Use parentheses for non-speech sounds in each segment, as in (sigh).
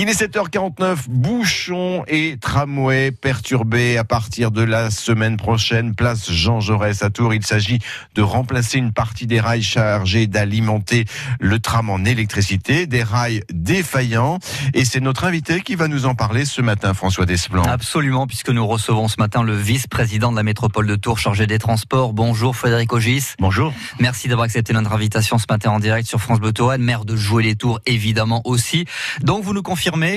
Il est 7h49, bouchons et tramways perturbés à partir de la semaine prochaine. Place Jean Jaurès à Tours. Il s'agit de remplacer une partie des rails chargés d'alimenter le tram en électricité, des rails défaillants. Et c'est notre invité qui va nous en parler ce matin, François Desplan. Absolument, puisque nous recevons ce matin le vice-président de la métropole de Tours chargé des transports. Bonjour Frédéric Ogis. Bonjour. Merci d'avoir accepté notre invitation ce matin en direct sur France Bleu Touraine, maire de Jouer les Tours évidemment aussi. Donc vous nous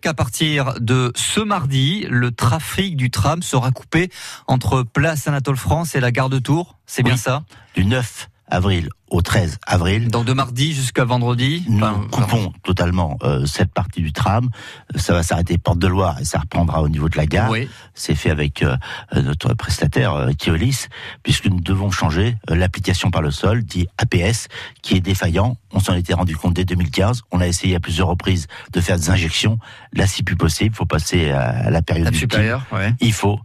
qu'à partir de ce mardi, le trafic du tram sera coupé entre Place Anatole France et la gare de Tours. C'est bien ça? Du 9 avril au 13 avril. Donc de mardi jusqu'à vendredi Nous Enfin, coupons totalement euh, cette partie du tram. Ça va s'arrêter Porte de Loire et ça reprendra au niveau de la gare. Oui. C'est fait avec euh, notre prestataire euh, Keolis, puisque nous devons changer euh, l'application par le sol, dit APS, qui est défaillant. On s'en était rendu compte dès 2015. On a essayé à plusieurs reprises de faire des injections. Là, c'est plus possible. Il faut passer à, la période supérieure, ouais. il faut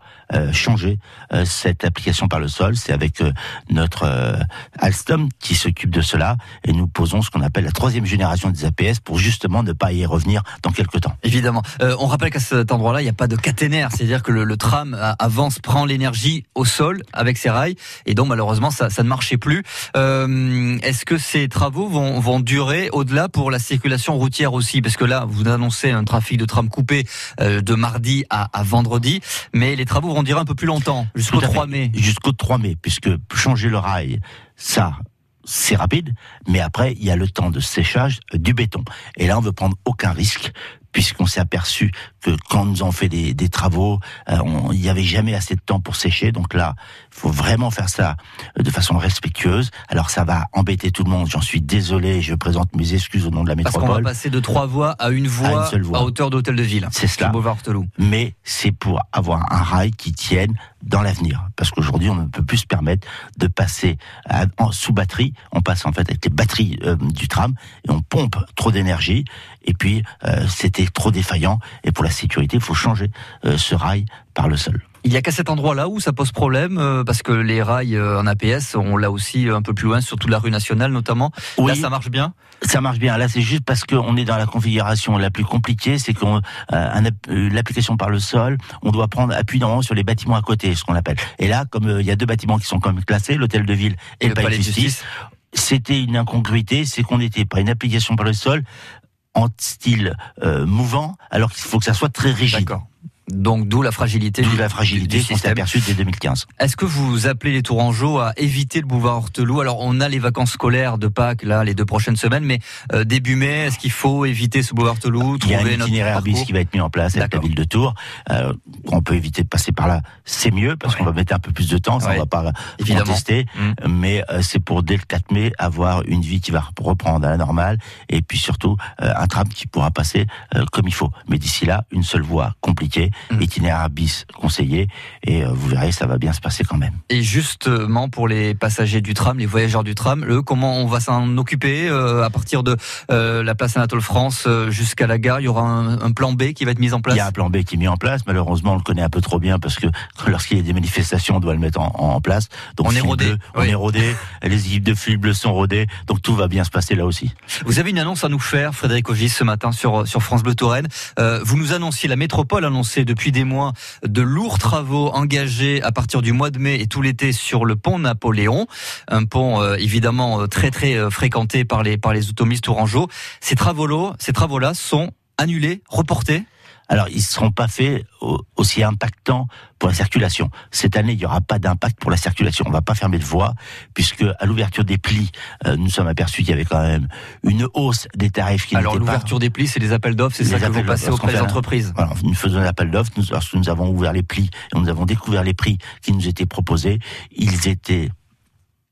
changer cette application par le sol. C'est avec notre Alstom qui s'occupe de cela et nous posons ce qu'on appelle la troisième génération des APS pour justement ne pas y revenir dans quelques temps. Évidemment. Euh, on rappelle qu'à cet endroit-là, il n'y a pas de caténaire, c'est-à-dire que le, le tram euh, avance, prend l'énergie au sol avec ses rails, et donc malheureusement, ça, ça ne marchait plus. Euh, Est-ce que ces travaux vont, vont durer au-delà pour la circulation routière aussi? Parce que là, vous annoncez un trafic de tram coupé euh, de mardi à, à vendredi, mais les travaux vont durer un peu plus longtemps, jusqu'au Tout à fait. 3 mai. Jusqu'au 3 mai, puisque changer le rail, ça, c'est rapide, mais après, il y a le temps de séchage du béton. Et là, on veut prendre aucun risque, puisqu'on s'est aperçu que quand nous avons fait des, des travaux, euh, on- il n'y avait jamais assez de temps pour sécher. Donc là, il faut vraiment faire ça de façon respectueuse. Alors ça va embêter tout le monde, j'en suis désolé, je présente mes excuses au nom de la Parce qu'on va métropole. passer de trois voies à une voie à, seule voie. hauteur d'hôtel de ville. C'est cela. Boulevard mais c'est pour avoir un rail qui tienne dans l'avenir. Parce qu'aujourd'hui, on ne peut plus se permettre de passer en, sous batterie. On passe en fait avec les batteries euh, du tram et on pompe trop d'énergie. Et puis, euh, c'était trop défaillant. Et pour la sécurité, il faut changer euh, ce rail par le sol. Il y a qu'à cet endroit-là où ça pose problème, euh, parce que les rails euh, en APS, on l'a aussi un peu plus loin, surtout la rue nationale notamment. Là, Oui. ça marche bien. Ça marche bien. Là, c'est juste parce qu'on est dans la configuration la plus compliquée, c'est qu'on euh, euh, l'application par le sol, on doit prendre appui normalement sur les bâtiments à côté, ce qu'on appelle. Et là, comme euh, il y a deux bâtiments qui sont quand même classés, l'hôtel de ville et, le palais de justice, c'était une incongruité, c'est qu'on n'était pas une application par le sol en style euh, mouvant, alors qu'il faut que ça soit très rigide. Donc d'où la fragilité D'où la fragilité du système. aperçue dès 2015. Est-ce que vous appelez les Tourangeaux à éviter le boulevard Hortelou Alors on a les vacances scolaires de Pâques là les deux prochaines semaines, mais euh, début mai, est-ce qu'il faut éviter ce boulevard Hortelou Il y a un itinéraire bis qui va être mis en place avec la ville de Tours. Euh, on peut éviter de passer par là, c'est mieux parce Ouais. qu'on va mettre un peu plus de temps, ça Ouais. on va pas Évidemment. contester. Mm. Mais euh, c'est pour dès le 4 mai avoir une vie qui va reprendre à la normale et puis surtout un tram qui pourra passer comme il faut. Mais d'ici là, une seule voie compliquée, Mm. itinéraire bis conseillé et euh, vous verrez, ça va bien se passer quand même. Et justement pour les passagers du tram, les voyageurs du tram, eux, comment on va s'en occuper euh, à partir de euh, la place Anatole France jusqu'à la gare? Il y aura un, un plan B qui va être mis en place. Il y a un plan B qui est mis en place. Malheureusement, on le connaît un peu trop bien parce que (laughs) lorsqu'il y a des manifestations, on doit le mettre en, en place. Donc, On est rodé, bleu, On est rodé. (laughs) Les équipes de fil bleu sont rodées. Donc, tout va bien se passer là aussi. Vous avez une annonce à nous faire, Frédéric Ogis, ce matin sur, sur France Bleu Touraine. Euh, vous nous annonciez, la métropole annonçait depuis des mois de lourds travaux engagés à partir du mois de mai et tout l'été sur le pont Napoléon. Un pont euh, évidemment euh, très très euh, fréquenté par les, automobilistes tourangeaux. Ces travaux-là sont annulés, reportés? Alors, ils ne seront pas faits au- aussi impactants pour la circulation. Cette année, il n'y aura pas d'impact pour la circulation. On ne va pas fermer de voie, puisque à l'ouverture des plis, euh, nous sommes aperçus qu'il y avait quand même une hausse des tarifs qui Alors l'ouverture des plis, c'est les appels d'offres, c'est ça que vous passez auprès des entreprises. Voilà, nous faisons un appel d'offres, nous, lorsque nous avons ouvert les plis et nous avons découvert les prix qui nous étaient proposés, ils étaient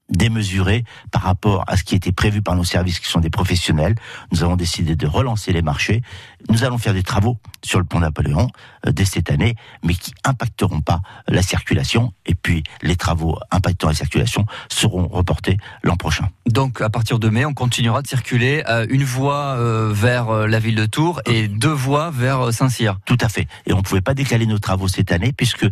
démesurés par rapport à ce qui était prévu par nos services qui sont des professionnels. Nous avons décidé de relancer les marchés. Nous allons faire des travaux sur le pont Napoléon euh, dès cette année, mais qui impacteront pas la circulation. Et puis les travaux impactant la circulation seront reportés l'an prochain. Donc à partir de mai, on continuera de circuler euh, une voie euh, vers euh, la ville de Tours et deux voies vers Saint-Cyr. Tout à fait. Et on ne pouvait pas décaler nos travaux cette année puisque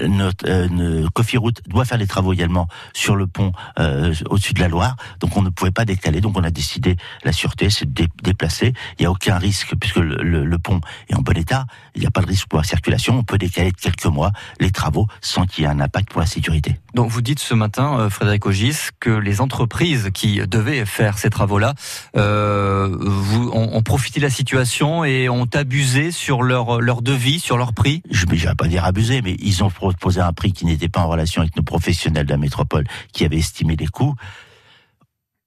notre euh, ne- Coffee Route doit faire les travaux également sur le pont pont euh, au-dessus de la Loire. Donc on ne pouvait pas décaler. Donc on a décidé, la sûreté, c'est de déplacer. Il n'y a aucun risque puisque le, pont est en bon état. Il n'y a pas de risque pour la circulation. On peut décaler de quelques mois les travaux sans qu'il y ait un impact pour la sécurité. Donc vous dites ce matin, euh, Frédéric Ogis, que les entreprises qui devaient faire ces travaux-là euh, ont, profité de la situation et ont abusé sur leur, leur devis, sur leur prix? Je ne vais pas dire abusé, mais ils ont proposé un prix qui n'était pas en relation avec nos professionnels de la métropole qui avaient estimé les coûts.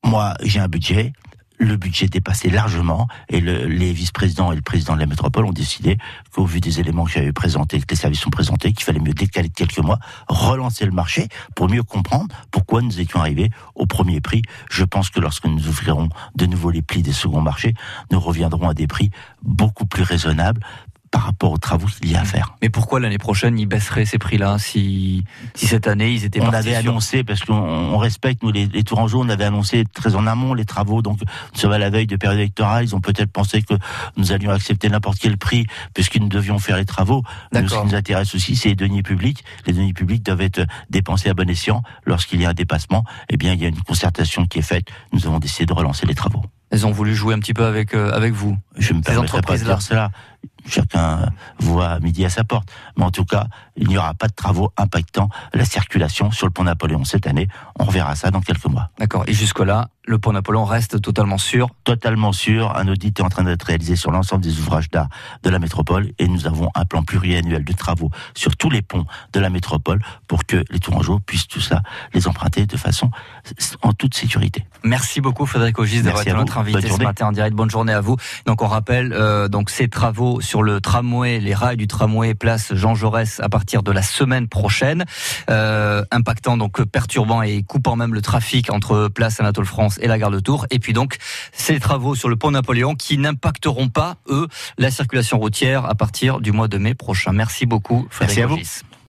Moi, j'ai un budget, le budget dépassait largement et les vice-présidents et le président de la métropole ont décidé qu'au vu des éléments que j'avais présentés, que les services ont présentés, qu'il fallait mieux décaler de quelques mois, relancer le marché pour mieux comprendre pourquoi nous étions arrivés au premier prix. Je pense que lorsque nous ouvrirons de nouveau les plis des seconds marchés, nous reviendrons à des prix beaucoup plus raisonnables par rapport aux travaux qu'il y a à faire. Mais pourquoi l'année prochaine ils baisseraient ces prix-là si, si cette année ils étaient On avait annoncé, parce qu'on respecte, nous les, les Tourangeaux, on avait annoncé très en amont les travaux, donc nous sommes à la veille de période électorale, ils ont peut-être pensé que nous allions accepter n'importe quel prix, puisque nous devions faire les travaux. Nous, ce qui nous intéresse aussi, c'est les deniers publics. Les deniers publics doivent être dépensés à bon escient. Lorsqu'il y a un dépassement, eh bien il y a une concertation qui est faite. Nous avons décidé de relancer les travaux. Elles ont voulu jouer un petit peu avec, euh, avec vous. Je me permettrai pas de dire cela chacun voit midi à sa porte. Mais en tout cas, il n'y aura pas de travaux impactant la circulation sur le pont Napoléon cette année. On reverra ça dans quelques mois. D'accord. Et jusque-là, le pont Napoléon reste totalement sûr Totalement sûr. Un audit est en train d'être réalisé sur l'ensemble des ouvrages d'art de la métropole et nous avons un plan pluriannuel de travaux sur tous les ponts de la métropole pour que les Tourangeaux puissent tout ça les emprunter de façon en toute sécurité. Merci beaucoup Frédéric Ogis d'avoir été notre invité ce matin en direct. Bonne journée à vous. Donc on rappelle euh, donc ces travaux sur le tramway, les rails du tramway place Jean Jaurès à partir de la semaine prochaine, euh, impactant donc perturbant et coupant même le trafic entre place Anatole France et la gare de Tours. Et puis donc ces travaux sur le pont Napoléon qui n'impacteront pas eux la circulation routière à partir du mois de mai prochain. Merci beaucoup Frédéric Merci